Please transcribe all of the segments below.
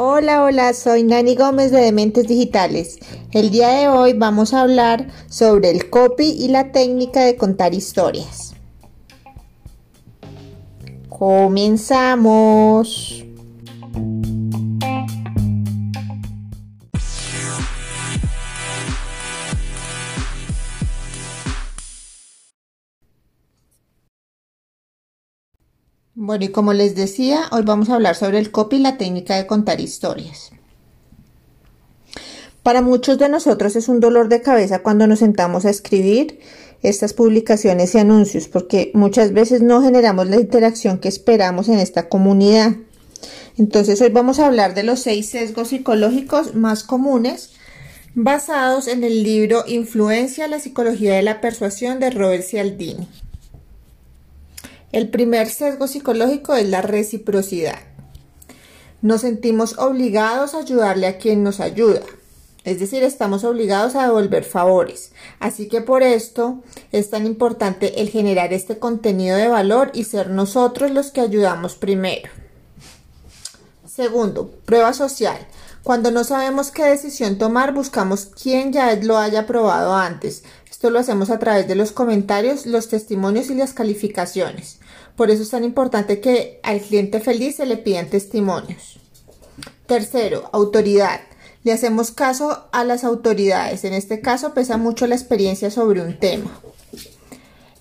Hola, hola, soy Nani Gómez de Dementes Digitales. El día de hoy vamos a hablar sobre el copy y la técnica de contar historias. Comenzamos. Bueno, y como les decía, hoy vamos a hablar sobre el copy y la técnica de contar historias. Para muchos de nosotros es un dolor de cabeza cuando nos sentamos a escribir estas publicaciones y anuncios, porque muchas veces no generamos la interacción que esperamos en esta comunidad. Entonces hoy vamos a hablar de los seis sesgos psicológicos más comunes basados en el libro Influencia, la psicología de la persuasión de Robert Cialdini. El primer sesgo psicológico es la reciprocidad. Nos sentimos obligados a ayudarle a quien nos ayuda. Es decir, estamos obligados a devolver favores. Así que por esto es tan importante el generar este contenido de valor y ser nosotros los que ayudamos primero. Segundo, prueba social. Cuando no sabemos qué decisión tomar, buscamos quien ya lo haya probado antes. Esto lo hacemos a través de los comentarios, los testimonios y las calificaciones. Por eso es tan importante que al cliente feliz se le pidan testimonios. Tercero, autoridad. Le hacemos caso a las autoridades. En este caso pesa mucho la experiencia sobre un tema.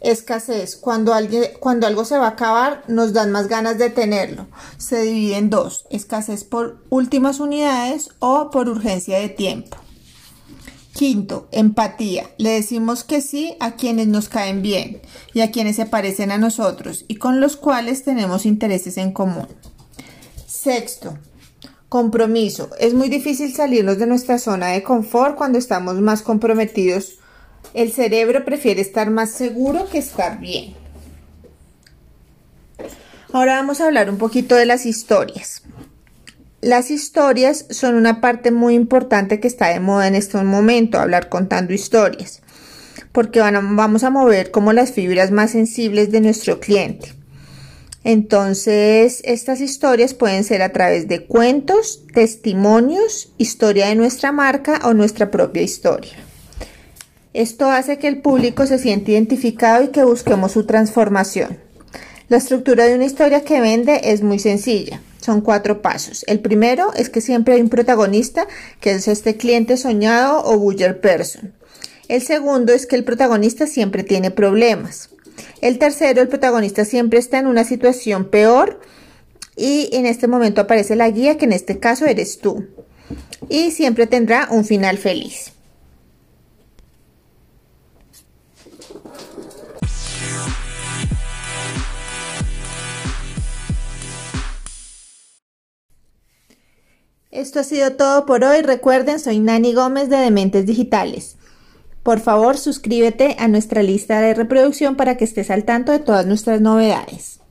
Escasez. Cuando, alguien, cuando algo se va a acabar, nos dan más ganas de tenerlo. Se divide en dos. Escasez por últimas unidades o por urgencia de tiempo. Quinto, empatía. Le decimos que sí a quienes nos caen bien y a quienes se parecen a nosotros y con los cuales tenemos intereses en común. Sexto, compromiso. Es muy difícil salirnos de nuestra zona de confort cuando estamos más comprometidos. El cerebro prefiere estar más seguro que estar bien. Ahora vamos a hablar un poquito de las historias. Las historias son una parte muy importante que está de moda en este momento, hablar contando historias, porque vamos a mover como las fibras más sensibles de nuestro cliente. Entonces, estas historias pueden ser a través de cuentos, testimonios, historia de nuestra marca o nuestra propia historia. Esto hace que el público se sienta identificado y que busquemos su transformación. La estructura de una historia que vende es muy sencilla. Son cuatro pasos. El primero es que siempre hay un protagonista, que es este cliente soñado o buyer person. El segundo es que el protagonista siempre tiene problemas. El tercero, el protagonista siempre está en una situación peor y en este momento aparece la guía, que en este caso eres tú. Y siempre tendrá un final feliz. Esto ha sido todo por hoy. Recuerden, soy Nani Gómez de Dementes Digitales. Por favor, suscríbete a nuestra lista de reproducción para que estés al tanto de todas nuestras novedades.